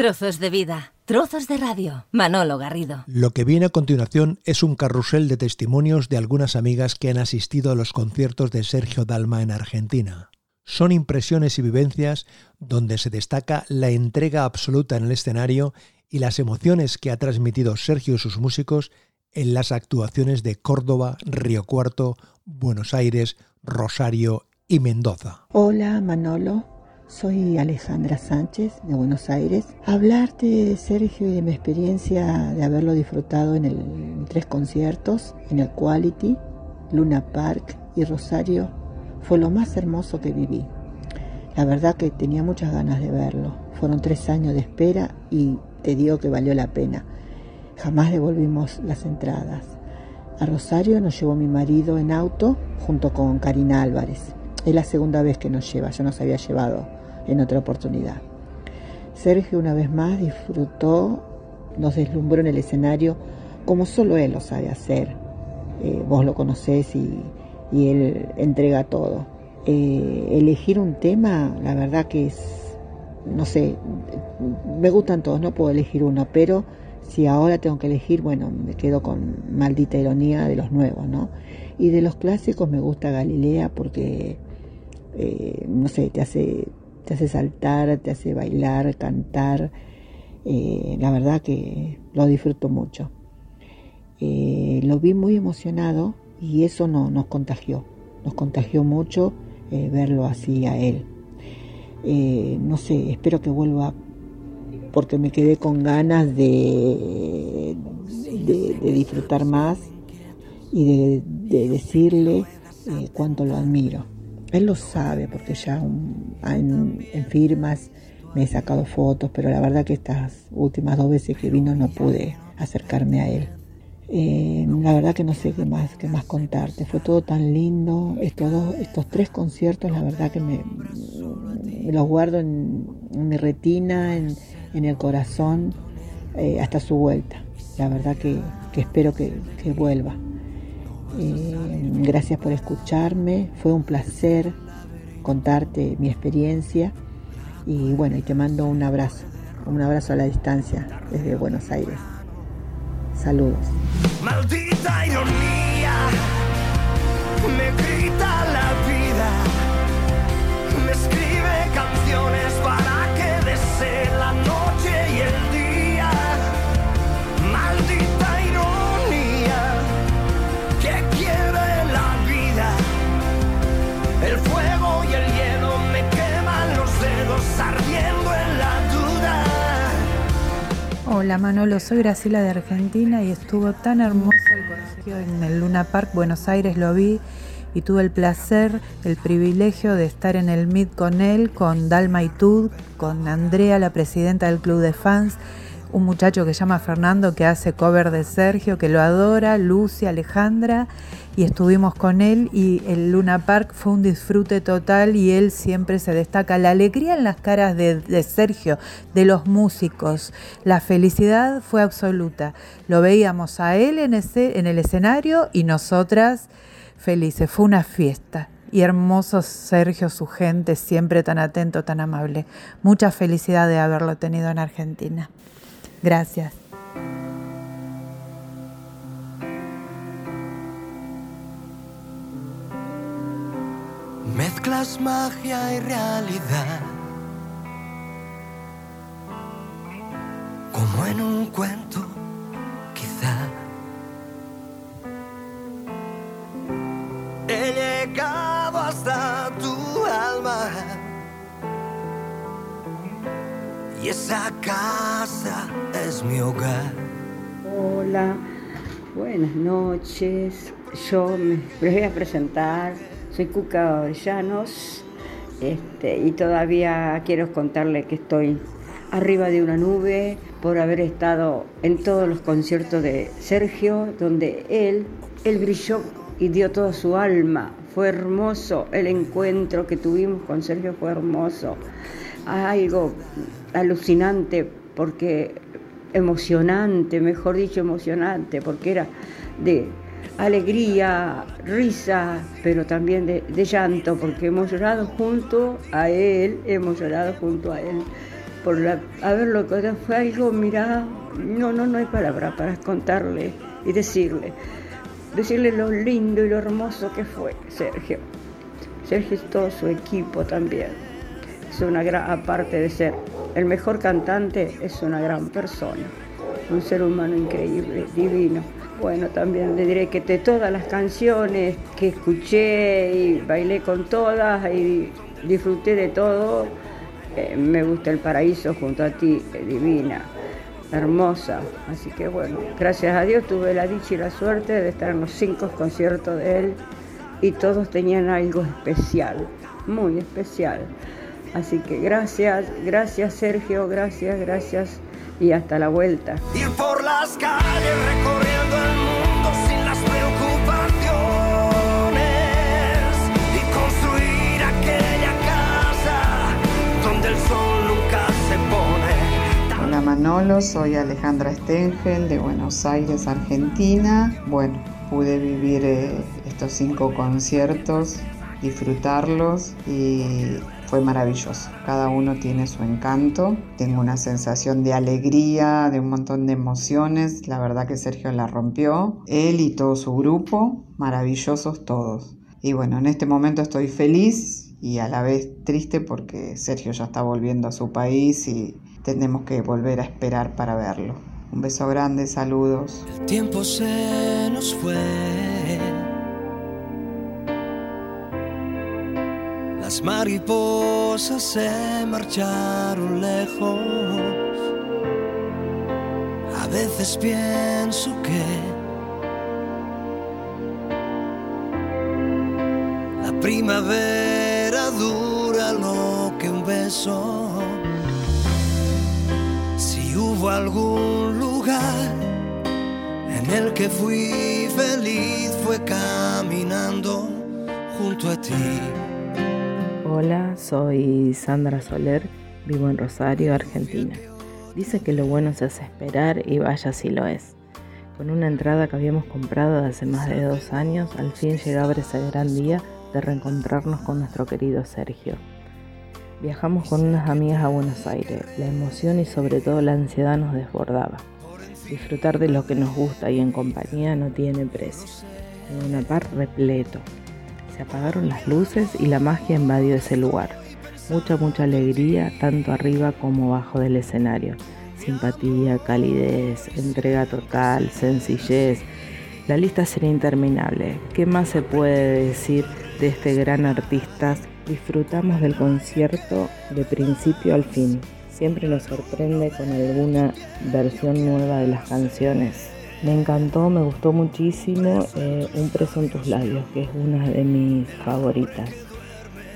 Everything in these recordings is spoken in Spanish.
Trozos de vida, trozos de radio. Manolo Garrido. Lo que viene a continuación es un carrusel de testimonios de algunas amigas que han asistido a los conciertos de Sergio Dalma en Argentina. Son impresiones y vivencias donde se destaca la entrega absoluta en el escenario y las emociones que ha transmitido Sergio y sus músicos en las actuaciones de Córdoba, Río Cuarto, Buenos Aires, Rosario y Mendoza. Hola Manolo, soy Alejandra Sánchez de Buenos Aires. Hablarte Sergio y de mi experiencia de haberlo disfrutado en, el, tres conciertos, en el Quality, Luna Park y Rosario, fue lo más hermoso que viví. La verdad que tenía muchas ganas de verlo. Fueron tres años de espera y te digo que valió la pena. Jamás devolvimos las entradas. A Rosario nos llevó mi marido en auto junto con Karina Álvarez. Es la segunda vez que nos lleva, yo nos había llevado en otra oportunidad. Sergio una vez más disfrutó, nos deslumbró en el escenario como solo él lo sabe hacer. Eh, vos lo conocés y, él entrega todo. Eh, elegir un tema, la verdad que es, no sé, me gustan todos, no puedo elegir uno, pero si ahora tengo que elegir, bueno, me quedo con maldita ironía de los nuevos, ¿no? Y de los clásicos me gusta Galilea porque, eh, no sé, te hace te hace saltar, te hace bailar, cantar. Eh, la verdad que lo disfruto mucho. Eh, lo vi muy emocionado y eso no, nos contagió, nos contagió mucho eh, verlo así a él. no sé, espero que vuelva porque me quedé con ganas de, disfrutar más y de decirle cuánto lo admiro. Él lo sabe porque ya en, firmas me he sacado fotos, pero la verdad que estas últimas dos veces que vino no pude acercarme a él. Eh, la verdad que no sé qué más, qué más contarte. Fue todo tan lindo. Estos, estos tres conciertos, la verdad que me, los guardo en, mi retina, en, el corazón, eh, hasta su vuelta. La verdad que, espero que vuelva. Gracias por escucharme, fue un placer contarte mi experiencia y bueno, y te mando un abrazo, un abrazo a la distancia desde Buenos Aires. Saludos. Maldita ironía, me grita la vida, me escribe canciones para Hola Manolo, soy Graciela de Argentina y estuvo tan hermoso el concierto en el Luna Park Buenos Aires, lo vi y tuve el placer, el privilegio de estar en el Meet con él, con Dalma y Tud, con Andrea, la presidenta del club de fans, un muchacho que se llama Fernando que hace cover de Sergio, que lo adora, Lucy, Alejandra y estuvimos con él y el Luna Park fue un disfrute total y él siempre se destaca. La alegría en las caras de, Sergio, de los músicos, la felicidad fue absoluta. Lo veíamos a él en, ese, en el escenario y nosotras felices. Fue una fiesta. Y hermoso Sergio, su gente, siempre tan atento, tan amable. Mucha felicidad de haberlo tenido en Argentina. Gracias. Mezclas magia y realidad. Como en un cuento, quizá. He llegado hasta tu alma. Y esa casa es mi hogar. Hola, buenas noches. Yo me voy a presentar soy Cuca Llanos este, y todavía quiero contarle que estoy arriba de una nube por haber estado en todos los conciertos de Sergio, donde él, él brilló y dio toda su alma. Fue hermoso el encuentro que tuvimos con Sergio, fue hermoso. Algo alucinante porque emocionante, mejor dicho, emocionante, porque era de alegría, risa, pero también de, llanto, porque hemos llorado junto a él, hemos llorado junto a él. por la, a que fue algo, mira, no, no, no hay palabra para contarle y decirle, decirle lo lindo y lo hermoso que fue Sergio. Sergio y todo su equipo también. Es una gran, aparte de ser el mejor cantante, es una gran persona, un ser humano increíble, divino. Bueno, también le diré que de todas las canciones que escuché y bailé con todas y disfruté de todo, eh, me gusta el paraíso junto a ti, divina, hermosa. Así que bueno, gracias a Dios tuve la dicha y la suerte de estar en los cinco conciertos de él y todos tenían algo especial, muy especial. Así que gracias, gracias Sergio, gracias, gracias y hasta la vuelta. Ir por las calles recorriendo el mundo sin las preocupaciones y construir aquella casa donde el sol nunca se pone. Hola Manolo, soy Alejandra Stengel de Buenos Aires, Argentina. Bueno, pude vivir eh, estos cinco conciertos, disfrutarlos y fue maravilloso. Cada uno tiene su encanto. Tengo una sensación de alegría, de un montón de emociones. La verdad que Sergio la rompió. Él y todo su grupo, maravillosos todos. Y bueno, en este momento estoy feliz y a la vez triste porque Sergio ya está volviendo a su país y tenemos que volver a esperar para verlo. Un beso grande, saludos. El tiempo se nos fue. Las mariposas se marcharon lejos. A veces pienso que la primavera dura lo que un beso. Si hubo algún lugar en el que fui feliz fue caminando junto a ti. Hola, soy Sandra Soler, vivo en Rosario, Argentina. Dice que lo bueno se hace esperar y vaya si lo es. Con una entrada que habíamos comprado hace más de dos años, al fin llegaba ese gran día de reencontrarnos con nuestro querido Sergio. Viajamos con unas amigas a Buenos Aires. La emoción y sobre todo la ansiedad nos desbordaba. Disfrutar de lo que nos gusta y en compañía no tiene precio. En una par repleto, apagaron las luces y la magia invadió ese lugar. Mucha, mucha alegría, tanto arriba como abajo del escenario. Simpatía, calidez, entrega total, sencillez. La lista sería interminable. ¿Qué más se puede decir de este gran artista? Disfrutamos del concierto de principio al fin. Siempre nos sorprende con alguna versión nueva de las canciones. Me encantó, me gustó muchísimo eh, Un preso en tus labios, que es una de mis favoritas.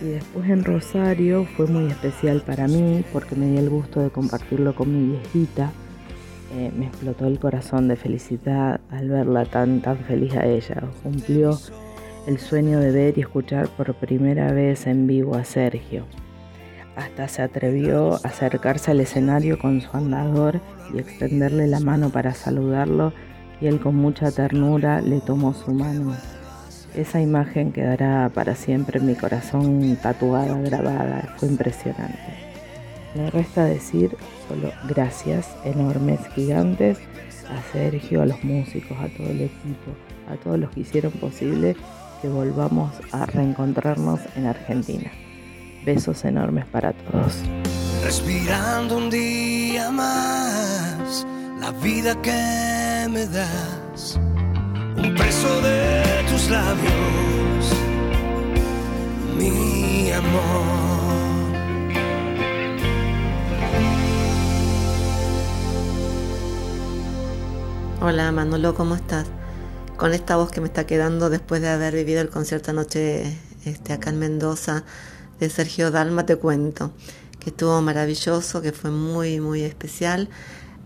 Y después en Rosario fue muy especial para mí porque me di el gusto de compartirlo con mi viejita. Eh, me explotó el corazón de felicidad al verla tan, tan feliz a ella. Cumplió el sueño de ver y escuchar por primera vez en vivo a Sergio. Hasta se atrevió a acercarse al escenario con su andador y extenderle la mano para saludarlo y él con mucha ternura le tomó su mano. Esa imagen quedará para siempre en mi corazón tatuada, grabada, fue impresionante. Me resta decir solo gracias enormes, gigantes, a Sergio, a los músicos, a todo el equipo, a todos los que hicieron posible que volvamos a reencontrarnos en Argentina. Besos enormes para todos. Respirando un día más, la vida que me das, un beso de tus labios, mi amor. Hola Manolo, ¿cómo estás? Con esta voz que me está quedando después de haber vivido el concierto anoche este, acá en Mendoza de Sergio Dalma, te cuento que estuvo maravilloso, que fue muy, muy especial.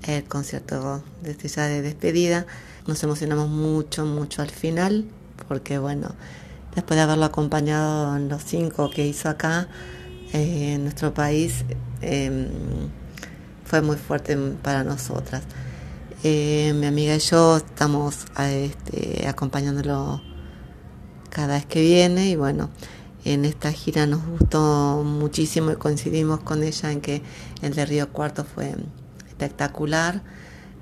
El concierto desde ya de despedida. Nos emocionamos mucho, mucho al final, porque bueno, después de haberlo acompañado en los cinco que hizo acá, eh, en nuestro país, eh, fue muy fuerte para nosotras. Eh, mi amiga y yo estamos este, acompañándolo cada vez que viene y bueno, en esta gira nos gustó muchísimo y coincidimos con ella en que el de Río Cuarto fue espectacular.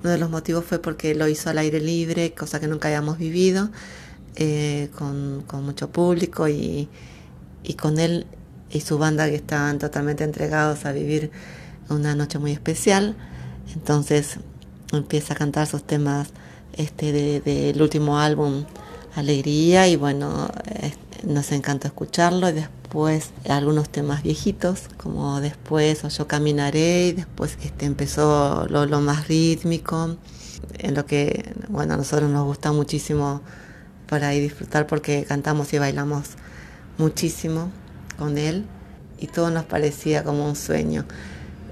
Uno de los motivos fue porque lo hizo al aire libre, cosa que nunca habíamos vivido, eh, con, mucho público y, y con él y su banda que estaban totalmente entregados a vivir una noche muy especial. Entonces empieza a cantar sus temas este del último álbum Alegría y bueno, nos encantó escucharlo y después algunos temas viejitos como después o yo caminaré y después este empezó lo, lo más rítmico en lo que bueno a nosotros nos gusta muchísimo para ir disfrutar porque cantamos y bailamos muchísimo con él y todo nos parecía como un sueño.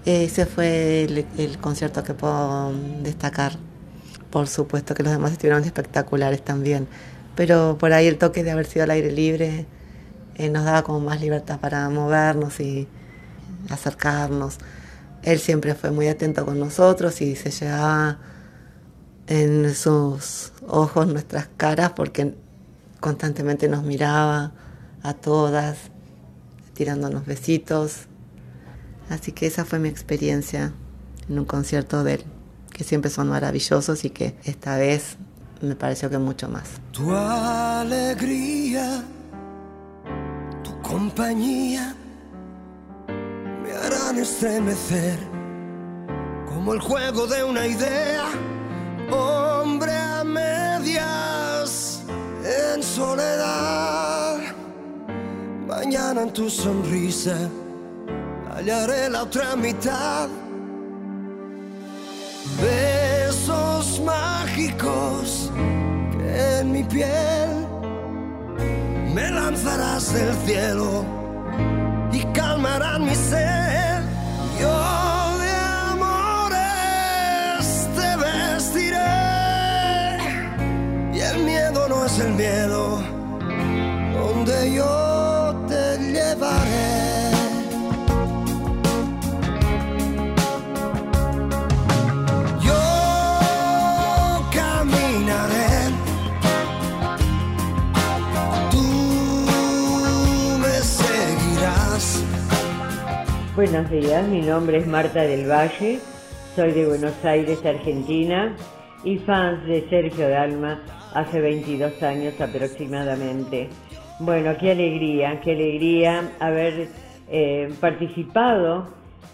Ese fue el, concierto que puedo destacar. Por supuesto que los demás estuvieron espectaculares también, pero por ahí el toque de haber sido al aire libre eh, nos daba como más libertad para movernos y acercarnos. Él siempre fue muy atento con nosotros y se llevaba en sus ojos nuestras caras porque constantemente nos miraba a todas, tirándonos besitos, Así que esa fue mi experiencia en un concierto de él, que siempre son maravillosos y que esta vez me pareció que mucho más. Tu alegría, compañía me harán estremecer como el juego de una idea, hombre a medias en soledad. Mañana en tu sonrisa hallaré la otra mitad. Besos mágicos que en mi piel me lanzarás del cielo y calmarán mi sed. Yo de amores te vestiré y el miedo no es el miedo donde yo Buenos días, mi nombre es Marta del Valle, soy de Buenos Aires, Argentina, y fans de Sergio Dalma hace 22 años aproximadamente. Bueno, qué alegría, qué alegría haber eh, participado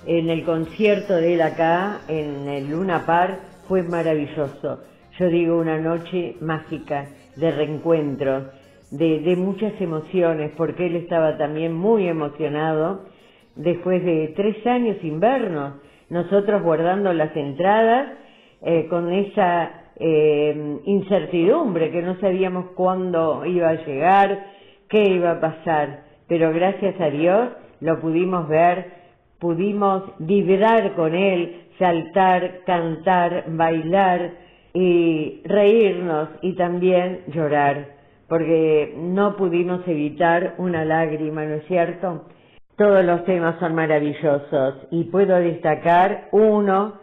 en el concierto de él acá, en el Luna Park, fue maravilloso. Yo digo una noche mágica de reencuentro, de muchas emociones, porque él estaba también muy emocionado después de tres años sin vernos, nosotros guardando las entradas eh, con esa eh, incertidumbre que no sabíamos cuándo iba a llegar, qué iba a pasar, pero gracias a Dios lo pudimos ver, pudimos vibrar con él, saltar, cantar, bailar y reírnos y también llorar, porque no pudimos evitar una lágrima, ¿no es cierto? Todos los temas son maravillosos y puedo destacar uno,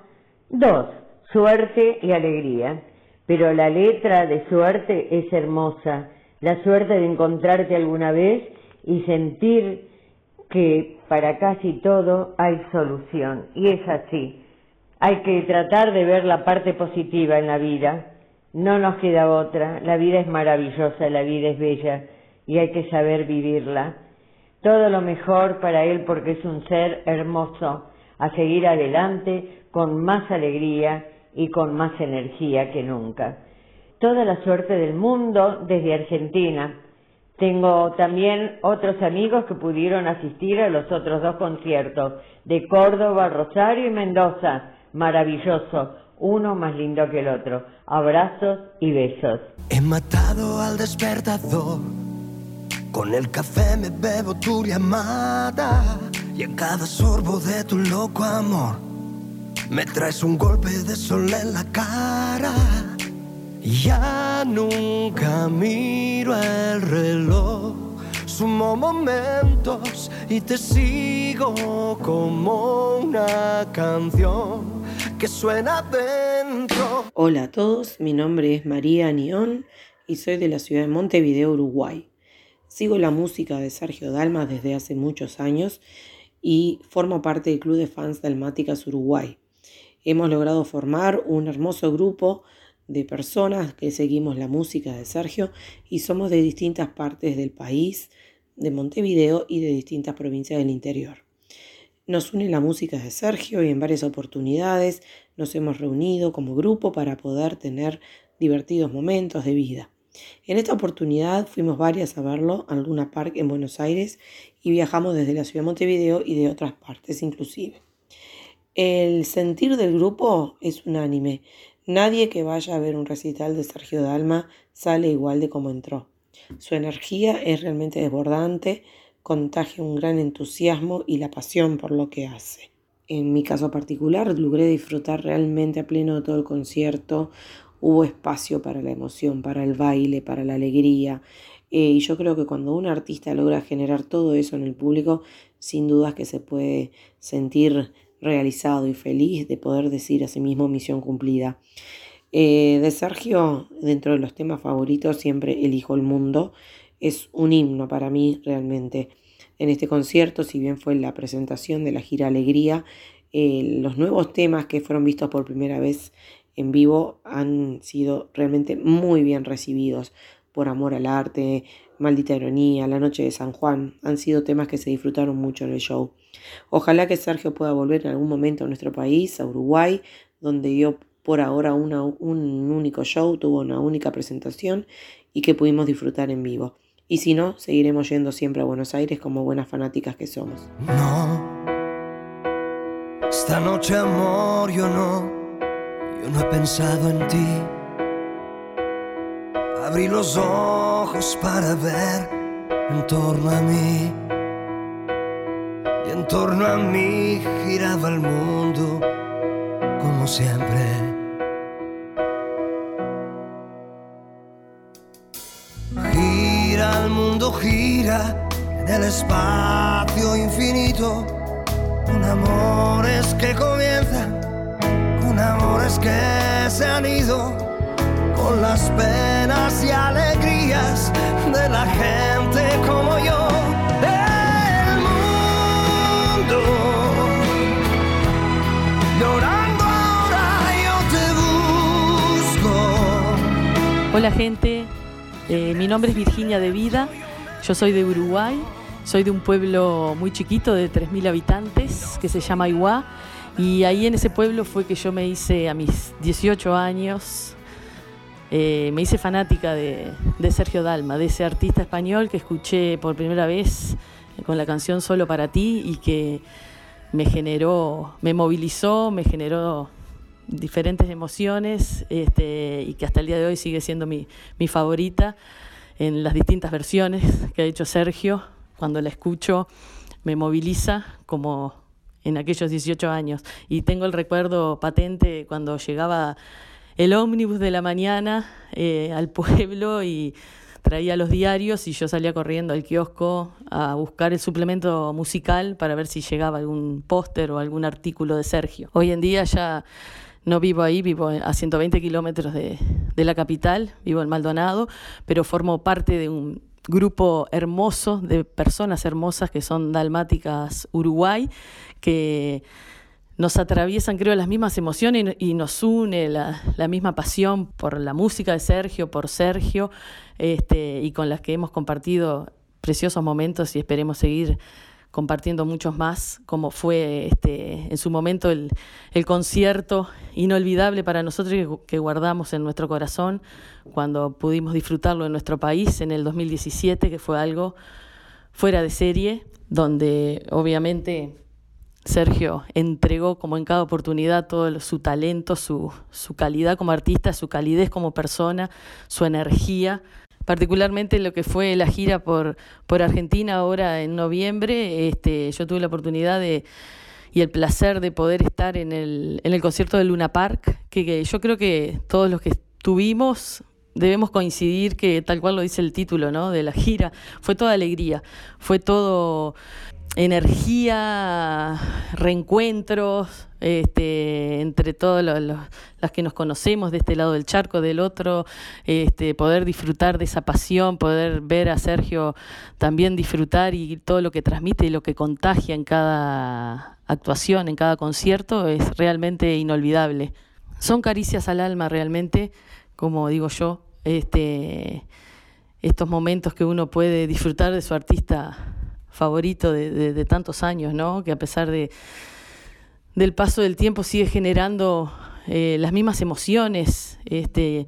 dos, suerte y alegría. Pero la letra de suerte es hermosa, la suerte de encontrarte alguna vez y sentir que para casi todo hay solución. Y es así. Hay que tratar de ver la parte positiva en la vida. No nos queda otra. La vida es maravillosa, la vida es bella y hay que saber vivirla todo lo mejor para él porque es un ser hermoso, a seguir adelante con más alegría y con más energía que nunca. Toda la suerte del mundo desde Argentina. Tengo también otros amigos que pudieron asistir a los otros dos conciertos de Córdoba, Rosario y Mendoza. Maravilloso, uno más lindo que el otro. Abrazos y besos. He matado al despertador con el café me bebo tu llamada y en cada sorbo de tu loco amor me traes un golpe de sol en la cara. Ya nunca miro el reloj, sumo momentos y te sigo como una canción que suena dentro. Hola a todos, mi nombre es María Nión y soy de la ciudad de Montevideo, Uruguay. Sigo la música de Sergio Dalma desde hace muchos años y formo parte del Club de Fans Dalmáticas Uruguay. Hemos logrado formar un hermoso grupo de personas que seguimos la música de Sergio y somos de distintas partes del país, de Montevideo y de distintas provincias del interior. Nos une la música de Sergio y en varias oportunidades nos hemos reunido como grupo para poder tener divertidos momentos de vida. En esta oportunidad fuimos varias a verlo al Luna Park en Buenos Aires y viajamos desde la ciudad de Montevideo y de otras partes inclusive. El sentir del grupo es unánime. Nadie que vaya a ver un recital de Sergio Dalma sale igual de como entró. Su energía es realmente desbordante, contagia un gran entusiasmo y la pasión por lo que hace. En mi caso particular, logré disfrutar realmente a pleno de todo el concierto. Hubo espacio para la emoción, para el baile, para la alegría. Eh, y yo creo que cuando un artista logra generar todo eso en el público, sin dudas que se puede sentir realizado y feliz de poder decir a sí mismo misión cumplida. Eh, de Sergio, dentro de los temas favoritos, siempre elijo el mundo. Es un himno para mí realmente. En este concierto, si bien fue la presentación de la gira Alegría, eh, los nuevos temas que fueron vistos por primera vez en vivo han sido realmente muy bien recibidos por amor al arte, Maldita Ironía, La Noche de San Juan, han sido temas que se disfrutaron mucho en el show. Ojalá que Sergio pueda volver en algún momento a nuestro país, a Uruguay, donde dio por ahora un único show, tuvo una única presentación y que pudimos disfrutar en vivo. Y si no, seguiremos yendo siempre a Buenos Aires como buenas fanáticas que somos. No, esta noche amor, yo no, yo no he pensado en ti. Abrí los ojos para ver en torno a mí en torno a mí giraba el mundo como siempre. Gira el mundo, gira en el espacio infinito, con amores que comienzan, con amores que se han ido, con las penas y alegrías de la gente como yo. Hola gente, eh, mi nombre es Virginia de Vida, yo soy de Uruguay, soy de un pueblo muy chiquito de 3.000 habitantes que se llama Iguá y ahí en ese pueblo fue que yo me hice a mis 18 años, eh, me hice fanática de, de Sergio Dalma, de ese artista español que escuché por primera vez con la canción Solo para ti y que me generó, me movilizó, me generó diferentes emociones este, y que hasta el día de hoy sigue siendo mi, mi favorita en las distintas versiones que ha hecho Sergio. Cuando la escucho me moviliza como en aquellos 18 años. Y tengo el recuerdo patente cuando llegaba el ómnibus de la mañana eh, al pueblo y traía los diarios y yo salía corriendo al kiosco a buscar el suplemento musical para ver si llegaba algún póster o algún artículo de Sergio. Hoy en día ya no vivo ahí, vivo a 120 kilómetros de, la capital, vivo en Maldonado, pero formo parte de un grupo hermoso de personas hermosas que son dalmáticas Uruguay, que nos atraviesan, creo, las mismas emociones y, nos une la, misma pasión por la música de Sergio, por Sergio, este, y con las que hemos compartido preciosos momentos y esperemos seguir compartiendo muchos más, como fue este, en su momento el, concierto inolvidable para nosotros que, guardamos en nuestro corazón cuando pudimos disfrutarlo en nuestro país en el 2017, que fue algo fuera de serie, donde obviamente Sergio entregó como en cada oportunidad todo su talento, su, su calidad como artista, su calidez como persona, su energía particularmente lo que fue la gira por, por Argentina ahora en noviembre, este, yo tuve la oportunidad de y el placer de poder estar en el, en el concierto de Luna Park, que, yo creo que todos los que estuvimos debemos coincidir que tal cual lo dice el título ¿no? de la gira, fue toda alegría, fue todo energía, reencuentros este, entre todos los, las que nos conocemos de este lado del charco, del otro, este, poder disfrutar de esa pasión, poder ver a Sergio también disfrutar y todo lo que transmite y lo que contagia en cada actuación, en cada concierto, es realmente inolvidable. Son caricias al alma realmente, como digo yo, este, estos momentos que uno puede disfrutar de su artista favorito de, tantos años, ¿no? Que a pesar de, del paso del tiempo sigue generando eh, las mismas emociones este,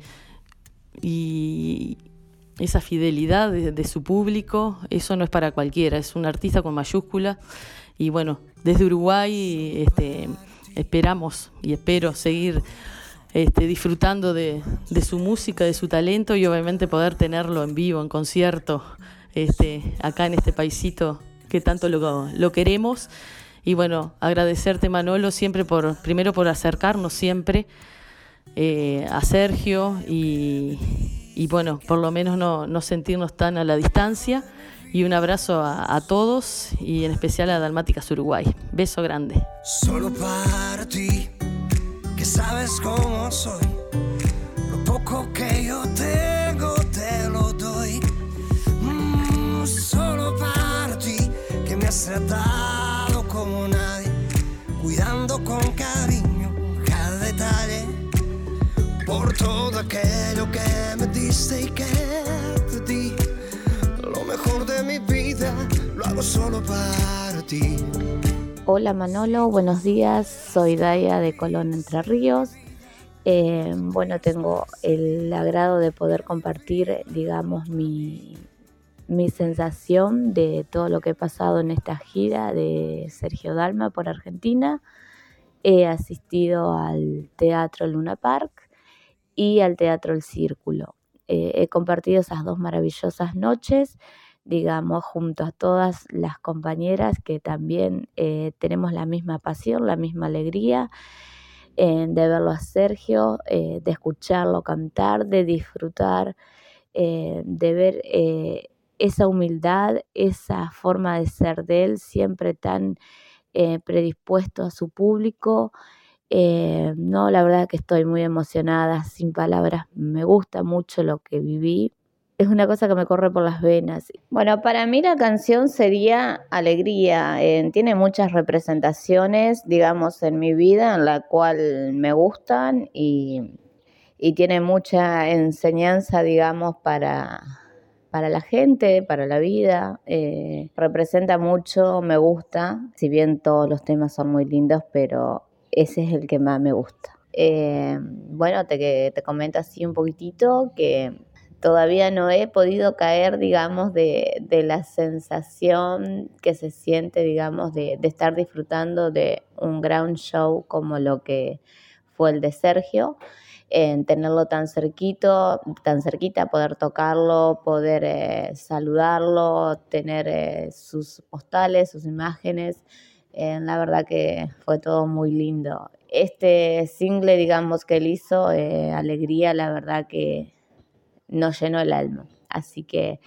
y esa fidelidad de, su público, eso no es para cualquiera, es un artista con mayúscula y bueno, desde Uruguay este, esperamos y espero seguir este, disfrutando de, de, su música, de su talento y obviamente poder tenerlo en vivo, en concierto, este, acá en este paisito que tanto lo, queremos. Y bueno, agradecerte Manolo siempre por, primero por acercarnos siempre eh, a Sergio y, bueno, por lo menos no, sentirnos tan a la distancia. Y un abrazo a, todos y en especial a Dalmáticas Uruguay. Beso grande. Solo para ti, que sabes cómo soy, lo poco que yo te has tratado como nadie, cuidando con cariño cada detalle, por todo aquello que me diste y que te di. Lo mejor de mi vida lo hago solo para ti. Hola Manolo, buenos días, soy Daya de Colón Entre Ríos. Eh, bueno, tengo el agrado de poder compartir, digamos, mi, mi sensación de todo lo que he pasado en esta gira de Sergio Dalma por Argentina. He asistido al Teatro Luna Park y al Teatro El Círculo. Eh, he compartido esas dos maravillosas noches, digamos, junto a todas las compañeras que también eh, tenemos la misma pasión, la misma alegría de verlo a Sergio, eh, de escucharlo cantar, de disfrutar, de ver esa humildad, esa forma de ser de él, siempre tan eh, predispuesto a su público. Eh, no, la verdad que estoy muy emocionada, sin palabras, me gusta mucho lo que viví. Es una cosa que me corre por las venas. Bueno, para mí la canción sería Alegría. tiene muchas representaciones, digamos, en mi vida, en la cual me gustan y, y tiene mucha enseñanza, digamos, para, para la gente, para la vida. Eh, representa mucho, me gusta, si bien todos los temas son muy lindos, pero ese es el que más me gusta. Eh, bueno, te, te comento así un poquitito que todavía no he podido caer, digamos, de, la sensación que se siente, digamos, de, de estar disfrutando de un ground show como lo que fue el de Sergio en tenerlo tan cerquito, tan cerquita, poder tocarlo, poder eh, saludarlo, tener eh, sus postales, sus imágenes. Eh, la verdad que fue todo muy lindo. Este single, digamos, que él hizo, Alegría, la verdad que nos llenó el alma. Así que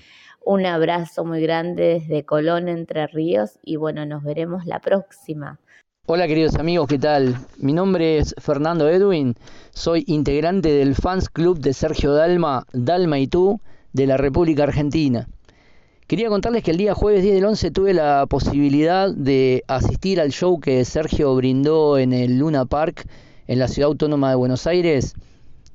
un abrazo muy grande desde Colón, Entre Ríos, y bueno, nos veremos la próxima. Hola queridos amigos, ¿qué tal? Mi nombre es Fernando Edwin, soy integrante del Fans Club de Sergio Dalma, Dalma y tú, de la República Argentina. Quería contarles que el día jueves 10 del 11 tuve la posibilidad de asistir al show que Sergio brindó en el Luna Park en la ciudad autónoma de Buenos Aires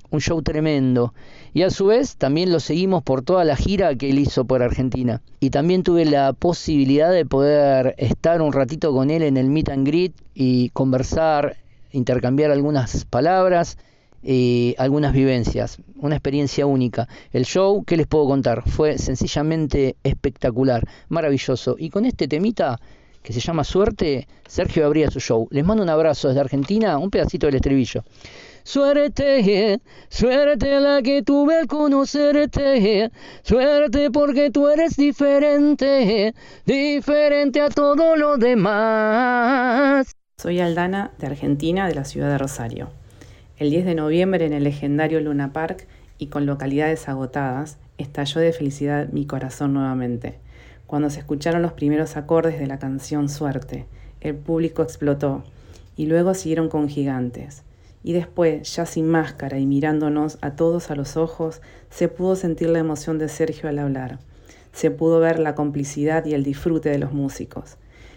un show tremendo. Y a su vez también lo seguimos por toda la gira que él hizo por Argentina. Y también tuve la posibilidad de poder estar un ratito con él en el meet and greet y conversar, intercambiar algunas palabras y algunas vivencias. Una experiencia única. El show, ¿qué les puedo contar? Fue sencillamente espectacular, maravilloso. Y con este temita que se llama Suerte, Sergio abría su show. Les mando un abrazo desde Argentina, un pedacito del estribillo. Suerte, suerte la que tuve al conocerte, suerte porque tú eres diferente, diferente a todo lo demás. Soy Aldana de Argentina, de la ciudad de Rosario. El 10 de noviembre en el legendario Luna Park y con localidades agotadas, estalló de felicidad mi corazón nuevamente, cuando se escucharon los primeros acordes de la canción Suerte. El público explotó y luego siguieron con gigantes. Y después, ya sin máscara y mirándonos a todos a los ojos, se pudo sentir la emoción de Sergio al hablar. Se pudo ver la complicidad y el disfrute de los músicos.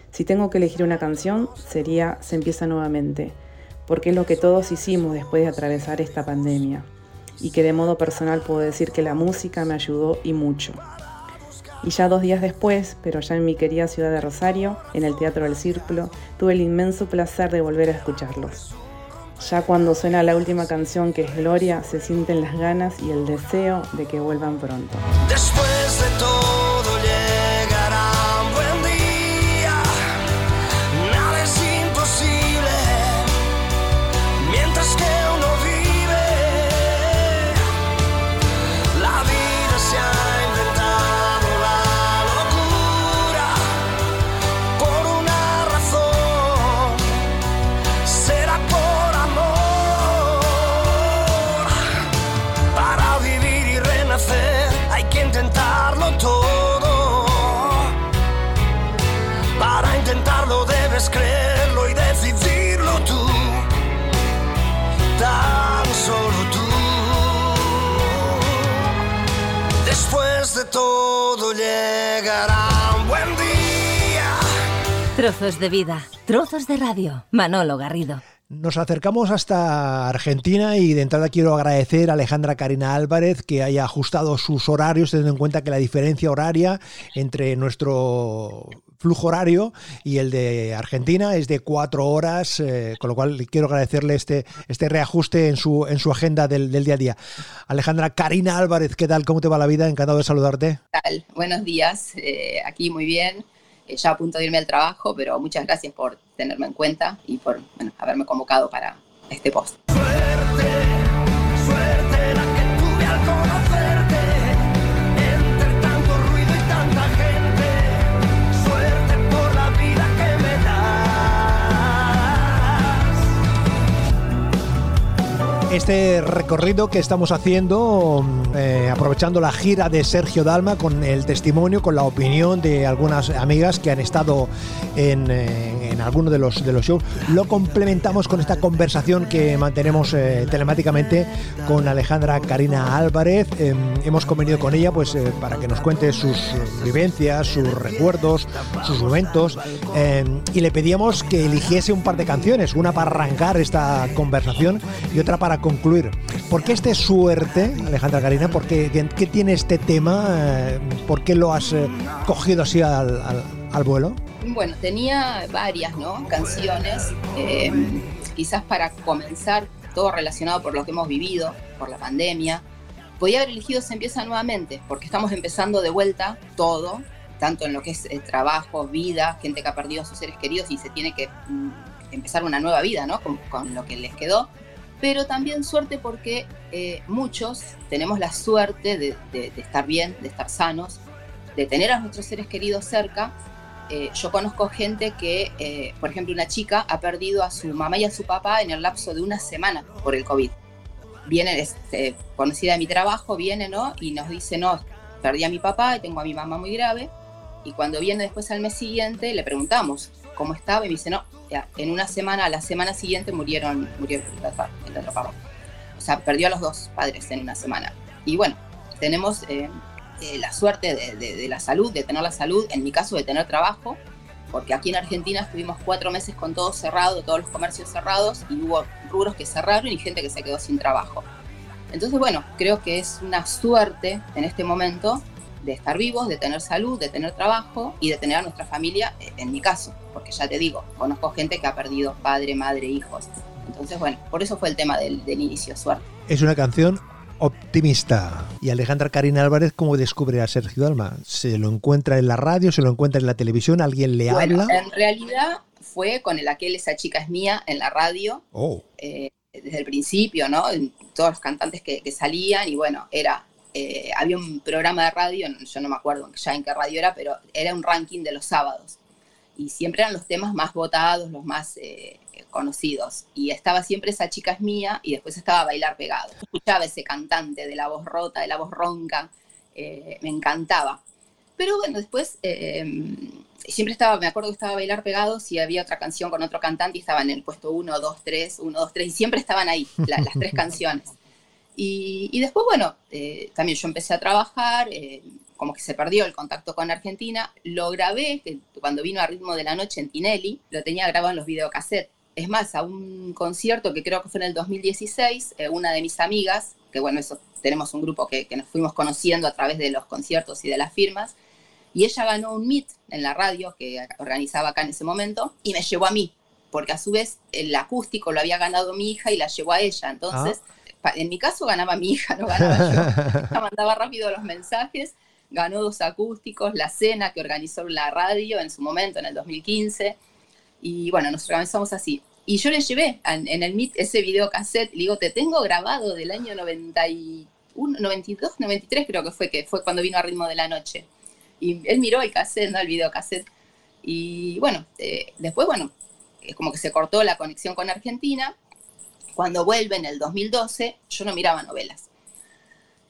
Si tengo que elegir una canción, sería Se empieza nuevamente, porque es lo que todos hicimos después de atravesar esta pandemia. Y que de modo personal puedo decir que la música me ayudó y mucho. Y ya dos días después, pero ya en mi querida ciudad de Rosario, en el Teatro del Círculo, tuve el inmenso placer de volver a escucharlos. Ya cuando suena la última canción que es Gloria, se sienten las ganas y el deseo de que vuelvan pronto. Después de todo Trozos de vida, trozos de radio. Manolo Garrido. Nos acercamos hasta Argentina y de entrada quiero agradecer a Alejandra Karina Álvarez que haya ajustado sus horarios teniendo en cuenta que la diferencia horaria entre nuestro flujo horario y el de Argentina es de cuatro horas, eh, con lo cual quiero agradecerle este, este reajuste en su, en su agenda del, del día a día. Alejandra Karina Álvarez, ¿qué tal? ¿Cómo te va la vida? Encantado de saludarte. ¿Qué tal? Buenos días, eh, aquí muy bien, ya a punto de irme al trabajo, pero muchas gracias por tenerme en cuenta y por haberme convocado para este post. Este recorrido que estamos haciendo, eh, aprovechando la gira de Sergio Dalma con el testimonio, con la opinión de algunas amigas que han estado en, eh, alguno de los, shows, lo complementamos con esta conversación que mantenemos eh, telemáticamente con Alejandra Karina Álvarez. Eh, hemos convenido con ella pues para que nos cuente sus vivencias, sus recuerdos, sus momentos eh, y le pedíamos que eligiese un par de canciones, una para arrancar esta conversación y otra para concluir. ¿Por qué este suerte, Alejandra Karina? ¿Por qué, qué tiene este tema? Eh, ¿Por qué lo has eh, cogido así al, al- vuelo? Bueno, tenía varias ¿no? canciones, eh, quizás para comenzar, todo relacionado por lo que hemos vivido, por la pandemia. Podía haber elegido Se empieza nuevamente, porque estamos empezando de vuelta todo, tanto en lo que es eh, trabajo, vida, gente que ha perdido a sus seres queridos y se tiene que mm, empezar una nueva vida ¿no? con, con lo que les quedó. Pero también suerte porque eh, muchos tenemos la suerte de, de- de estar bien, de estar sanos, de tener a nuestros seres queridos cerca eh, yo conozco gente que, eh, por ejemplo, una chica ha perdido a su mamá y a su papá en el lapso de una semana por el COVID. Viene, es eh, conocida de mi trabajo, viene, ¿no? Y nos dice, no, perdí a mi papá y tengo a mi mamá muy grave. Y cuando viene después al mes siguiente, le preguntamos cómo estaba y me dice, no, en una semana, a la semana siguiente murieron, otro, el otro papá. O sea, perdió a los dos padres en una semana. Y bueno, tenemos eh, eh, la suerte de, de- de la salud, de tener la salud, en mi caso de tener trabajo, porque aquí en Argentina estuvimos cuatro meses con todo cerrado, todos los comercios cerrados, y hubo rubros que cerraron y gente que se quedó sin trabajo. Entonces, bueno, creo que es una suerte en este momento de estar vivos, de tener salud, de tener trabajo y de tener a nuestra familia, eh, en mi caso, porque ya te digo, conozco gente que ha perdido padre, madre, hijos. Entonces, bueno, por eso fue el tema del, del inicio, suerte. Es una canción optimista. Y Alejandra Karina Álvarez, ¿cómo descubre a Sergio Dalma? ¿Se lo encuentra en la radio? ¿Se lo encuentra en la televisión? ¿Alguien le Bueno, habla? en realidad fue con el aquel Esa chica es mía en la radio, Oh. eh, desde el principio, ¿no? Todos los cantantes que, que salían y bueno, era, eh, había un programa de radio, yo no me acuerdo ya en qué radio era, pero era un ranking de los sábados y siempre eran los temas más votados, los más eh, conocidos. Y estaba siempre esa chica es mía y después estaba Bailar Pegado. Escuchaba ese cantante de la voz rota, de la voz ronca, eh, me encantaba. Pero bueno, después eh, siempre estaba, me acuerdo que estaba a bailar pegados y había otra canción con otro cantante y estaban en el puesto 1, 2, 3, 1, 2, 3 y siempre estaban ahí las tres canciones. Y, después, bueno, eh, también yo empecé a trabajar, eh, como que se perdió el contacto con Argentina, lo grabé cuando vino a Ritmo de la Noche en Tinelli, lo tenía grabado en los videocassettes. Es más, a un concierto que creo que fue en el 2016, eh, una de mis amigas, que bueno, eso tenemos un grupo que, nos fuimos conociendo a través de los conciertos y de las firmas, y ella ganó un meet en la radio que organizaba acá en ese momento y me llevó a mí, porque a su vez el acústico lo había ganado mi hija y la llevó a ella. Entonces, pa- en mi caso ganaba mi hija, no ganaba yo. Ella mandaba rápido los mensajes, ganó dos acústicos, la cena que organizó la radio en su momento, en el 2015. Y bueno, nos organizamos así. Y yo le llevé en, en el meet ese video cassette, le digo, te tengo grabado del año 91, 92, 93 creo que fue, que fue cuando vino a Ritmo de la Noche. Y él miró el cassette, ¿no? El video cassette. Y bueno, eh, después, bueno, es como que se cortó la conexión con Argentina. Cuando vuelve en el 2012, yo no miraba novelas.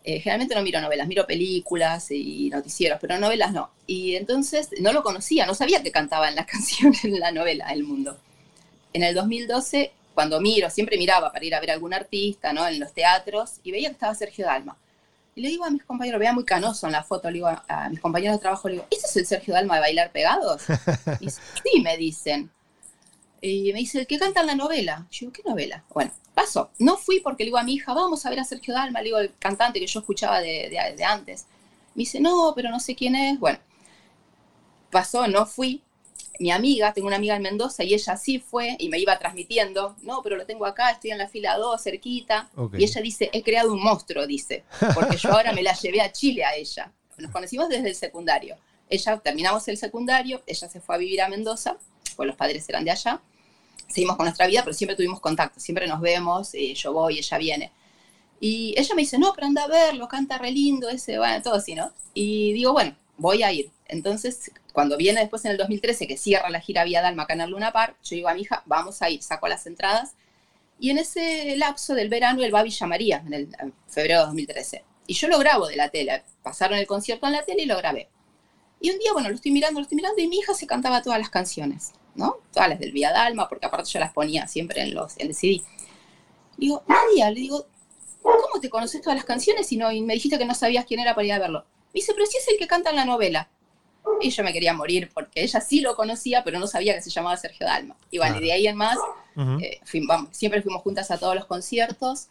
Eh, generalmente no miro novelas, miro películas y noticieros, pero novelas no. Y entonces no lo conocía, no sabía que cantaba en la canción en la novela El Mundo. En el 2012, cuando miro, siempre miraba para ir a ver a algún artista, ¿no? En los teatros, y veía que estaba Sergio Dalma. Y le digo a mis compañeros, veía muy canoso en la foto, le digo a, a mis compañeros de trabajo, le digo, ¿ese es el Sergio Dalma de Bailar Pegados? Y sí, me dicen. Y me dice, ¿el que canta en la novela? Yo digo, ¿qué novela? Bueno, pasó. No fui porque le digo a mi hija, vamos a ver a Sergio Dalma, le digo, el cantante que yo escuchaba de, de- de antes. Me dice, no, pero no sé quién es. Bueno, pasó, no fui. Mi amiga, tengo una amiga en Mendoza y ella sí fue y me iba transmitiendo, no, pero lo tengo acá, estoy en la fila 2, cerquita. Y ella dice, he creado un monstruo, dice, porque yo ahora me la llevé a Chile a ella. Nos conocimos desde el secundario. Ella, terminamos el secundario, ella se fue a vivir a Mendoza, pues los padres eran de allá. Seguimos con nuestra vida, pero siempre tuvimos contacto, siempre nos vemos, eh, yo voy, ella viene. Y ella me dice, no, pero anda a verlo, canta re lindo ese, bueno, todo así, ¿no? Y digo, bueno, voy a ir. Entonces, cuando viene después en el 2013, que cierra la gira Vía Dalma acá Luna Park, yo digo a mi hija, vamos a ir, saco las entradas. Y en ese lapso del verano, él va a Villa María, en, el, en febrero de 2013. Y yo lo grabo de la tele. Pasaron el concierto en la tele y lo grabé. Y un día, bueno, lo estoy mirando, lo estoy mirando, y mi hija se cantaba todas las canciones, ¿no? Todas las del Vía Dalma, porque aparte yo las ponía siempre en, los, en el CD. Digo, Nadia, le digo, ¿cómo te conoces todas las canciones y, no, y me dijiste que no sabías quién era para ir a verlo? Me dice, pero si es el que canta en la novela. Y yo me quería morir porque ella sí lo conocía, pero no sabía que se llamaba Sergio Dalma. Y bueno, y de ahí en más, eh, fui- vamos, siempre fuimos juntas a todos los conciertos,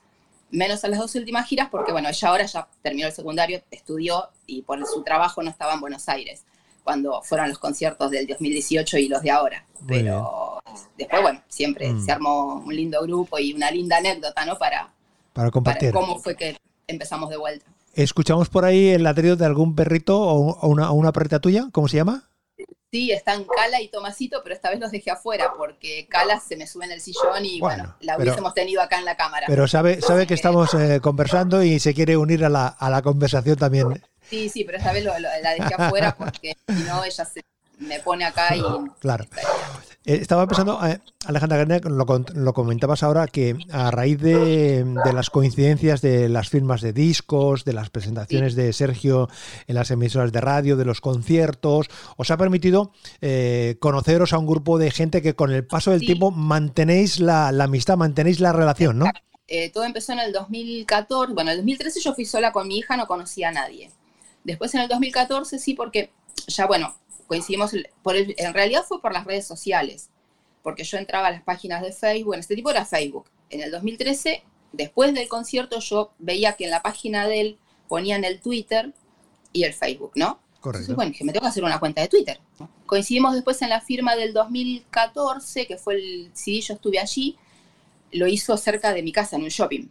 menos a las dos últimas giras, porque bueno, ella ahora ya terminó el secundario, estudió y por su trabajo no estaba en Buenos Aires cuando fueron los conciertos del 2018 y los de ahora. Muy bien. Pero después, bueno, siempre Mm. se armó un lindo grupo y una linda anécdota, ¿no? Para, Para para compartir. cómo fue que empezamos de vuelta. ¿Escuchamos por ahí el ladrido de algún perrito o una, o una perrita tuya? ¿Cómo se llama? Sí, están Cala y Tomasito, pero esta vez los dejé afuera porque Cala se me sube en el sillón y bueno, Bueno, la pero- hubiésemos tenido acá en la cámara. Pero sabe, sabe que estamos eh, conversando y se quiere unir a la, a la conversación también. Sí, sí, pero esta vez lo- lo- la dejé afuera porque si no ella se me pone acá y Claro. Eh, estaba pensando, eh, Alejandra lo, lo comentabas ahora, que a raíz de, de las coincidencias de las firmas de discos, de las presentaciones de Sergio en las emisoras de radio, de los conciertos, os ha permitido eh, conoceros a un grupo de gente que con el paso del Sí. tiempo mantenéis la, la amistad, mantenéis la relación, ¿no? eh, todo empezó en el 2014. Bueno, en el 2013 yo fui sola con mi hija, no conocía a nadie. Después en el 2014 sí, porque ya, bueno, coincidimos, por el- en realidad fue por las redes sociales, porque yo entraba a las páginas de Facebook, bueno, este tipo era Facebook. En el 2013, después del concierto, yo veía que en la página de él ponían el Twitter y el Facebook, ¿no? Entonces, bueno, dije, me tengo que hacer una cuenta de Twitter. Coincidimos después en la firma del 2014, que fue el CD, yo estuve allí, lo hizo cerca de mi casa, en un shopping.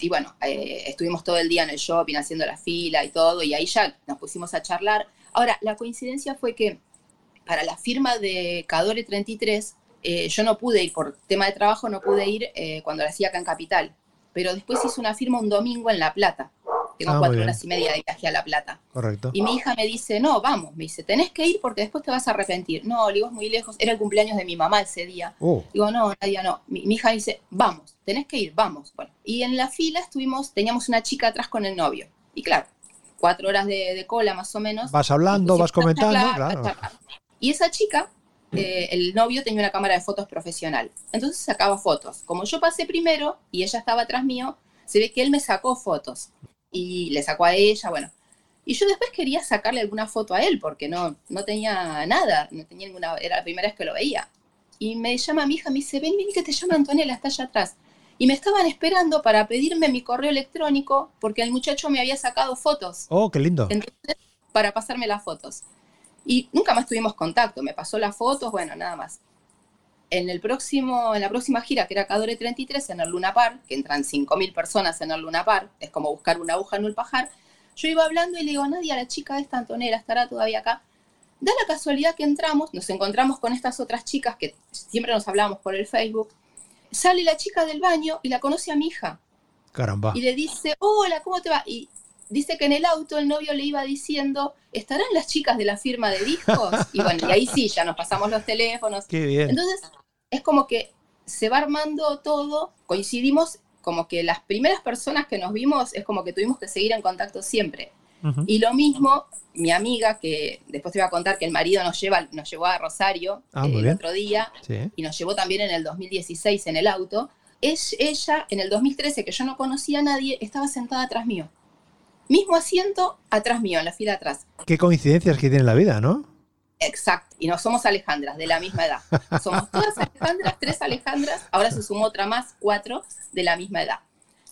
Y bueno, eh, estuvimos todo el día en el shopping haciendo la fila y todo, y ahí ya nos pusimos a charlar. Ahora, la coincidencia fue que para la firma de Cadore 33, eh, yo no pude ir, por tema de trabajo, no pude ir eh, cuando la hacía acá en Capital. Pero después hice una firma un domingo en La Plata. Tengo Ah, cuatro horas y media de viaje a La Plata. Correcto. Y mi hija me dice, no, vamos, me dice, tenés que ir porque después te vas a arrepentir. No, le digo, es muy lejos, era el cumpleaños de mi mamá ese día. Oh. Digo, no, Nadia, no. Mi, mi hija dice, vamos, tenés que ir, vamos. Bueno, y en la fila estuvimos, teníamos una chica atrás con el novio. Y claro, cuatro horas de, de cola más o menos. Vas hablando, vas comentando, claro. Y esa chica, eh, el novio tenía una cámara de fotos profesional. Entonces sacaba fotos. Como yo pasé primero y ella estaba atrás mío, se ve que él me sacó fotos. Y le sacó a ella, bueno. Y yo después quería sacarle alguna foto a él porque no, no tenía nada, no tenía ninguna, era la primera vez que lo veía. Y me llama mi hija, me dice, ven, ven que te llama Antonella, está allá atrás y me estaban esperando para pedirme mi correo electrónico porque el muchacho me había sacado fotos. Oh, qué lindo. Entonces, para pasarme las fotos. Y nunca más tuvimos contacto, me pasó las fotos, bueno, nada más. En, el próximo, en la próxima gira, que era Cadore 33, en el Luna Park, que entran 5.000 personas en el Luna Park, es como buscar una aguja en un pajar, yo iba hablando y le digo, Nadia, la chica esta Antonera estará todavía acá. Da la casualidad que entramos, nos encontramos con estas otras chicas que siempre nos hablábamos por el Facebook, sale la chica del baño y la conoce a mi hija. Caramba. Y le dice, hola, ¿cómo te va? Y dice que en el auto el novio le iba diciendo, ¿estarán las chicas de la firma de discos? Y bueno, y ahí sí, ya nos pasamos los teléfonos. Qué bien. Entonces, es como que se va armando todo, coincidimos como que las primeras personas que nos vimos es como que tuvimos que seguir en contacto siempre. Y lo mismo, mi amiga, que después te voy a contar que el marido nos, lleva, nos llevó a Rosario ah, el otro día y nos llevó también en el 2016 en el auto. Es, ella, en el 2013, que yo no conocía a nadie, estaba sentada atrás mío. Mismo asiento atrás mío, en la fila atrás. Qué coincidencias que tiene la vida, ¿no? Exacto, y no somos Alejandras, de la misma edad. Somos todas Alejandras, tres Alejandras, ahora se sumó otra más, cuatro de la misma edad.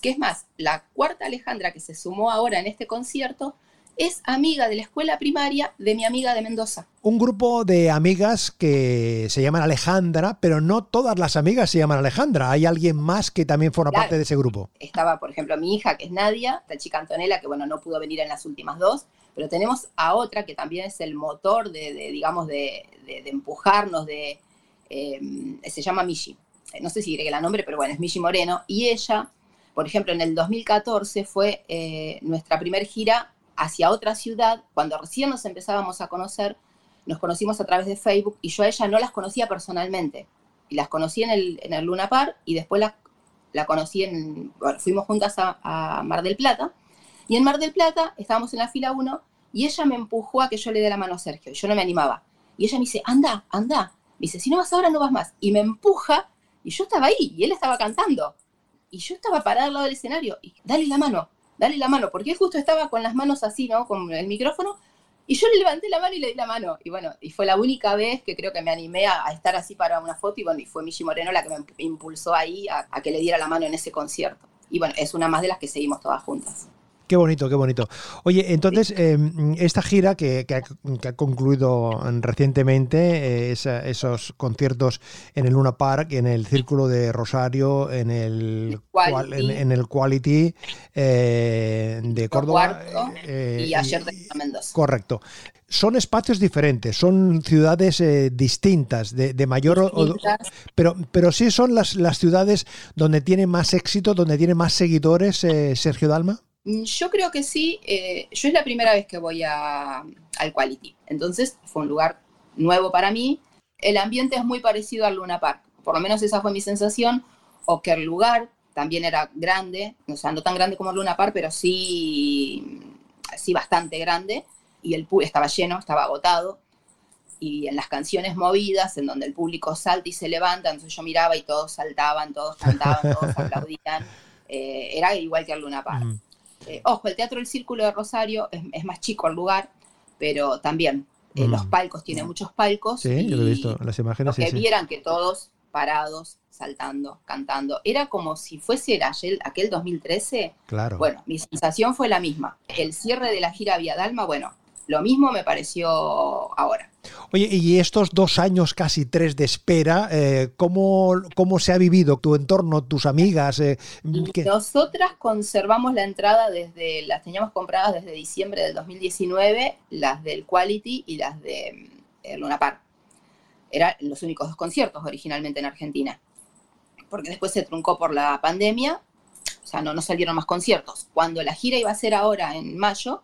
Que es más, la cuarta Alejandra que se sumó ahora en este concierto es amiga de la escuela primaria de mi amiga de Mendoza. Un grupo de amigas que se llaman Alejandra, pero no todas las amigas se llaman Alejandra. Hay alguien más que también forma parte de ese grupo. Estaba, por ejemplo, mi hija, que es Nadia, la chica Antonella, que bueno, no pudo venir en las últimas dos, pero tenemos a otra que también es el motor de, digamos, de, empujarnos, de, em, se llama Michi. No sé si diré la nombre, pero bueno, es Michi Moreno. Y ella, por ejemplo, en el 2014 fue eh, nuestra primer gira hacia otra ciudad, cuando recién nos empezábamos a conocer, nos conocimos a través de Facebook y yo a ella no las conocía personalmente. Y las conocí en el, en el Luna Park y después la, la conocí en, bueno, fuimos juntas a, Mar del Plata. Y en Mar del Plata estábamos en la fila 1 y ella me empujó a que yo le dé la mano a Sergio y yo no me animaba. Y ella me dice, anda, anda. Me dice, si no vas ahora, no vas más. Y me empuja y yo estaba ahí y él estaba cantando. Y yo estaba parada al lado del escenario y dale la mano dale la mano, porque él justo estaba con las manos así, ¿no? Con el micrófono, y yo le levanté la mano y le di la mano. Y bueno, y fue la única vez que creo que me animé a, estar así para una foto, y bueno, y fue Michi Moreno la que me impulsó ahí a, a que le diera la mano en ese concierto. Y bueno, es una más de las que seguimos todas juntas. Qué bonito, qué bonito. Oye, entonces, em, esta gira que, ha, concluido recientemente, eh, esos conciertos en el Luna Park, en el Círculo de Rosario, en el Quality, en, el Quality eh, de Córdoba. Eh, y ayer de Mendoza. Correcto son espacios diferentes, son ciudades distintas, de, mayor... pero, pero sí son las, las ciudades donde tiene más éxito, donde tiene más seguidores, Sergio Dalma. Mm, yo creo que sí. Eh, yo es la primera vez que voy a, al Quality. Entonces fue un lugar nuevo para mí. El ambiente es muy parecido al Luna Park. Por lo menos esa fue mi sensación. O que el lugar también era grande. O sea, no tan grande como el Luna Park, pero sí, sí bastante grande. Y el estaba lleno, estaba agotado. Y en las canciones movidas, en donde el público salta y se levanta, entonces yo miraba y todos saltaban, todos cantaban, todos aplaudían. Eh, era igual que el Luna Park. Eh, ojo, el Teatro del Círculo de Rosario es, más chico el lugar, pero también eh, los mm. palcos, tiene muchos palcos. Sí, yo lo he visto en las imágenes. que vieran que todos parados, saltando, cantando. Era como si fuese aquel, aquel 2013. Claro. Bueno, mi sensación fue la misma. El cierre de la gira Vía Dalma, bueno, lo mismo me pareció ahora. Oye, y estos dos años, casi tres de espera, eh, ¿cómo, se ha vivido tu entorno, tus amigas? Eh, Nosotras conservamos la entrada desde, las teníamos compradas desde diciembre del 2019, las del Quality y las de eh, Luna Park. Eran los únicos dos conciertos originalmente en Argentina, porque después se truncó por la pandemia, o sea, no, no salieron más conciertos. Cuando la gira iba a ser ahora en mayo,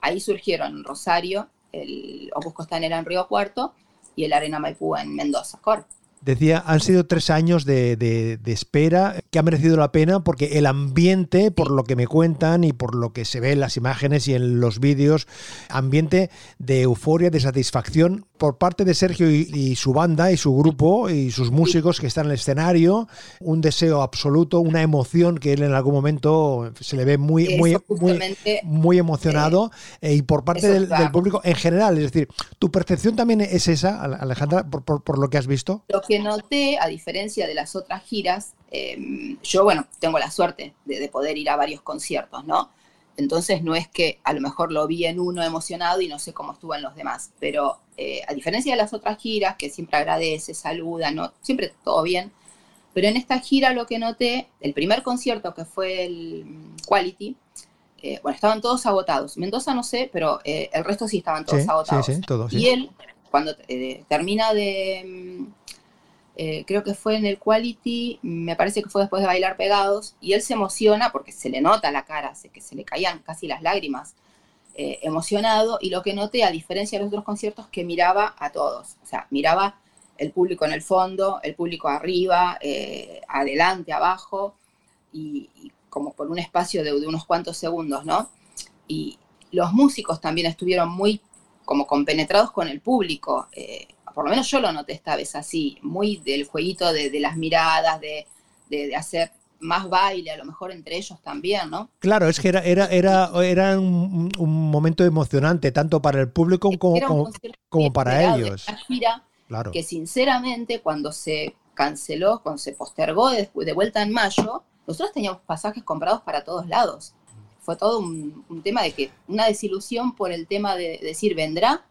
ahí surgieron Rosario, el Opus Costanera en Río Cuarto y el Arena Maipú en Mendoza, Cor. Decía, han sido tres años de, de, de, espera que ha merecido la pena porque el ambiente, por lo que me cuentan y por lo que se ve en las imágenes y en los vídeos, ambiente de euforia, de satisfacción por parte de Sergio y, y, su banda y su grupo y sus músicos que están en el escenario, un deseo absoluto, una emoción que él en algún momento se le ve muy, muy, muy, muy, emocionado eh, y por parte del, del, público en general. Es decir, ¿tu percepción también es esa, Alejandra, por, por, por lo que has visto? Lo que noté, a diferencia de las otras giras, eh, yo, bueno, tengo la suerte de, de poder ir a varios conciertos, ¿no? Entonces no es que a lo mejor lo vi en uno emocionado y no sé cómo estuvo en los demás, pero eh, a diferencia de las otras giras, que siempre agradece, saluda, ¿no? siempre todo bien, pero en esta gira lo que noté, el primer concierto que fue el Quality, eh, bueno, estaban todos agotados. Mendoza no sé, pero eh, el resto sí estaban todos sí, agotados. Sí, sí, todos, y él, cuando termina de, eh, creo que fue en el Quality, me parece que fue después de bailar pegados, y él se emociona porque se le nota la cara, que se le caían casi las lágrimas, eh, emocionado, y lo que noté, a diferencia de los otros conciertos, que miraba a todos, o sea, miraba el público en el fondo, el público arriba, eh, adelante, abajo, y, como por un espacio de, unos cuantos segundos, ¿no? Y los músicos también estuvieron muy como compenetrados con el público, por lo menos yo lo noté esta vez así, muy del jueguito de, de las miradas, de, de, de, hacer más baile, a lo mejor entre ellos también, ¿no? Claro, es que era, era, era, era un, un momento emocionante, tanto para el público como, como, como para ellos. Gira, claro. Que sinceramente, cuando se canceló, cuando se postergó de, de, vuelta en mayo, nosotros teníamos pasajes comprados para todos lados. Fue todo un, un tema de que, una desilusión por el tema de decir, vendrá,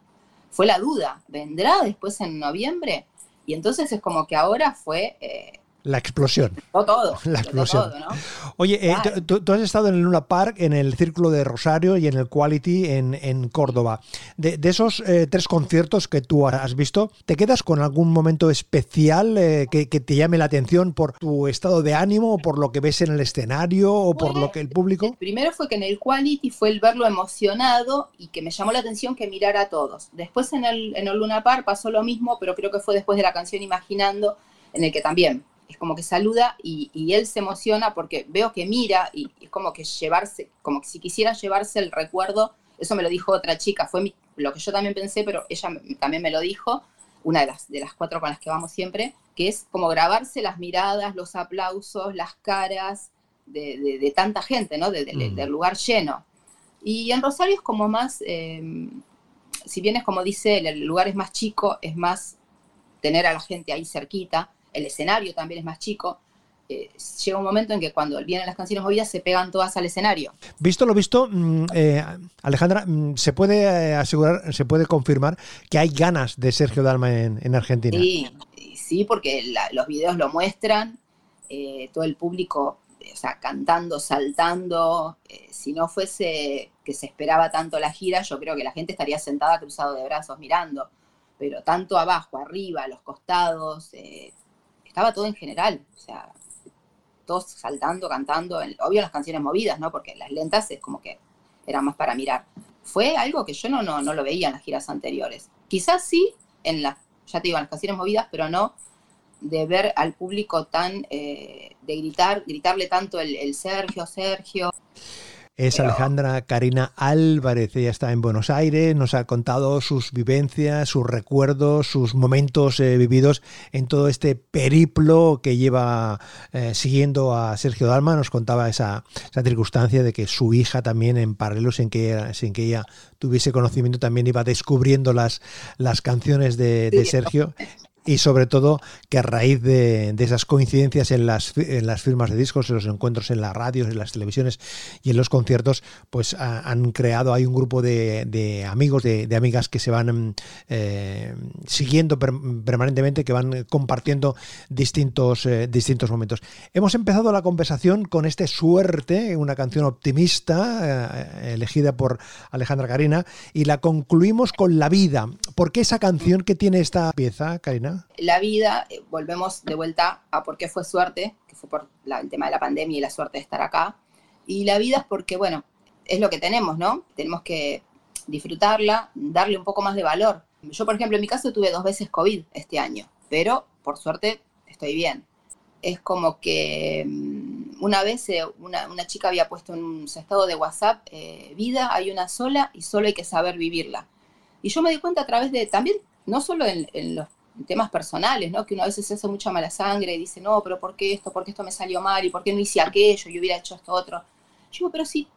fue la duda, ¿vendrá después en noviembre? Y entonces es como que ahora fue... Eh, la explosión. Todo, todo. La explosión. Todo, ¿no? Oye, eh, tú, tú, has estado en el Luna Park, en el Círculo de Rosario y en el Quality en, en Córdoba. De, de esos eh, tres conciertos que tú has visto, ¿te quedas con algún momento especial eh, que, que, te llame la atención por tu estado de ánimo, o por lo que ves en el escenario o por lo que el público? El primero fue que en el Quality fue el verlo emocionado y que me llamó la atención que mirara a todos. Después en el, en el Luna Park pasó lo mismo, pero creo que fue después de la canción Imaginando, en el que también es como que saluda y, y, él se emociona porque veo que mira y, es como que llevarse, como que si quisiera llevarse el recuerdo, eso me lo dijo otra chica, fue mi, lo que yo también pensé, pero ella también me lo dijo, una de las, de las cuatro con las que vamos siempre, que es como grabarse las miradas, los aplausos, las caras de, de, de tanta gente, ¿no? De, mm. del lugar lleno. Y en Rosario es como más, eh, si bien es como dice él, el lugar es más chico, es más tener a la gente ahí cerquita, el escenario también es más chico. Eh, llega un momento en que cuando vienen las canciones movidas se pegan todas al escenario. Visto lo visto, mm, eh, Alejandra, mm, ¿se puede eh, asegurar, se puede confirmar que hay ganas de Sergio Dalma en, en Argentina? Sí, sí, porque la, los videos lo muestran, eh, todo el público, o sea, cantando, saltando. si no fuese que se esperaba tanto la gira, yo creo que la gente estaría sentada cruzado de brazos mirando. Pero tanto abajo, arriba, a los costados, estaba todo en general, o sea, todos saltando, cantando, obvio las canciones movidas, ¿no? Porque las lentas es como que eran más para mirar. Fue algo que yo no, no, no lo veía en las giras anteriores. Quizás sí en las, ya te digo, en las canciones movidas, pero no de ver al público tan, eh, de gritar, gritarle tanto el Sergio, Sergio. Es Alejandra Karina Álvarez, ella está en Buenos Aires, nos ha contado sus vivencias, sus recuerdos, sus momentos eh, vividos en todo este periplo que lleva eh, siguiendo a Sergio Dalma. Nos contaba esa, esa, circunstancia de que su hija también en paralelo, sin que, sin que ella tuviese conocimiento, también iba descubriendo las, las canciones de, de Sergio y sobre todo que a raíz de, de esas coincidencias en las, en las, firmas de discos, en los encuentros en las radios, en las televisiones y en los conciertos, pues han creado, hay un grupo de, de amigos, de, de, amigas que se van eh, siguiendo per, permanentemente, que van compartiendo distintos, eh, distintos momentos. Hemos empezado la conversación con este Suerte, una canción optimista eh, elegida por Alejandra Karina, y la concluimos con La Vida. ¿Por qué esa canción que tiene esta pieza, Karina? La vida, eh, volvemos de vuelta a por qué fue suerte, que fue por la, el tema de la pandemia y la suerte de estar acá. Y la vida es porque, bueno, es lo que tenemos, ¿no? Tenemos que disfrutarla, darle un poco más de valor. Yo, por ejemplo, en mi caso tuve dos veces COVID este año. pero por suerte estoy bien. Es como que mm, una vez eh, una, chica había puesto en un estado de WhatsApp, eh, vida hay una sola y solo hay que saber vivirla. Y yo me di cuenta a través de, también, no solo en, los temas personales, ¿no? Que uno a veces se hace mucha mala sangre y dice, no, pero ¿por qué esto? ¿Por qué esto me salió mal? ¿Y por qué no hice aquello? Y hubiera hecho esto otro. Yo digo, pero si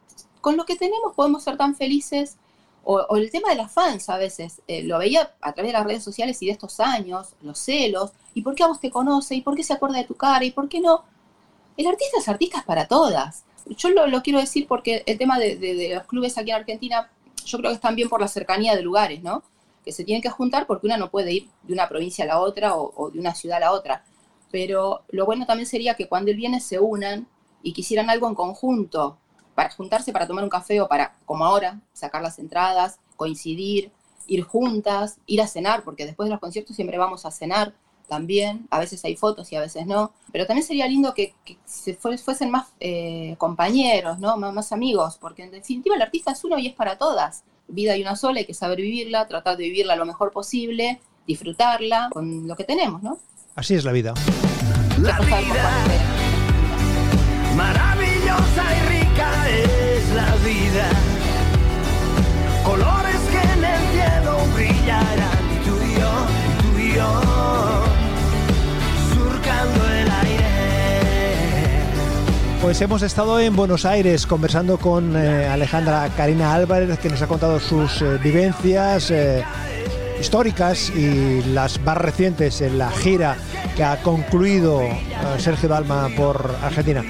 con lo que tenemos podemos ser tan felices. O, el tema de las fans a veces, eh, lo veía a través de las redes sociales y de estos años, los celos, y por qué a vos te conoce, y por qué se acuerda de tu cara, y por qué no. El artista es artista para todas. Yo lo, quiero decir porque el tema de, los clubes aquí en Argentina, yo creo que es también por la cercanía de lugares, ¿no? Que se tienen que juntar porque una no puede ir de una provincia a la otra o, de una ciudad a la otra. Pero lo bueno también sería que cuando él viene se unan y quisieran algo en conjunto, para juntarse para tomar un café o para, como ahora, sacar las entradas, coincidir, ir juntas, ir a cenar, porque después de los conciertos siempre vamos a cenar también, a veces hay fotos y a veces no, pero también sería lindo que, se fuesen más eh, compañeros, ¿no? más amigos, porque en definitiva el artista es uno y es para todas. Vida hay una sola, hay que saber vivirla, tratar de vivirla lo mejor posible, disfrutarla con lo que tenemos, ¿no? Así es la vida. La vida maravillosa y rica es la vida. Colores que en el cielo brillarán y tú y yo, y tú y yo, Pues hemos estado en Buenos Aires conversando con eh, Alejandra Karina Álvarez, que nos ha contado sus eh, vivencias. Eh, históricas y las más recientes en la gira que ha concluido Sergio Dalma por Argentina.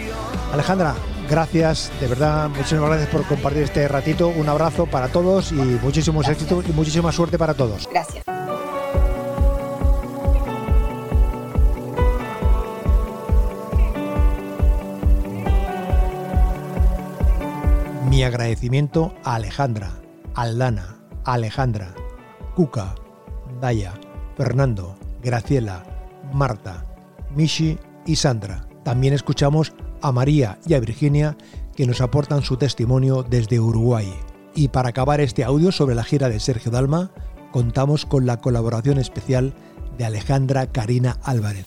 Alejandra, gracias, de verdad, muchísimas gracias por compartir este ratito. Un abrazo para todos y muchísimos éxitos y muchísima suerte para todos. Gracias. Mi agradecimiento a Alejandra, Aldana, Alejandra, Cuca, Daya, Fernando, Graciela, Marta, Mishi y Sandra. También escuchamos a María y a Virginia que nos aportan su testimonio desde Uruguay. Y para acabar este audio sobre la gira de Sergio Dalma, contamos con la colaboración especial de Alejandra Karina Álvarez.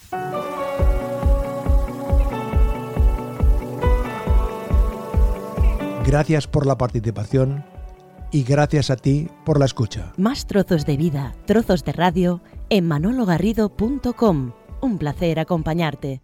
Gracias por la participación y gracias a ti por la escucha. Más trozos de vida, trozos de radio en manologarrido.com. Un placer acompañarte.